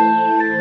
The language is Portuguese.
Música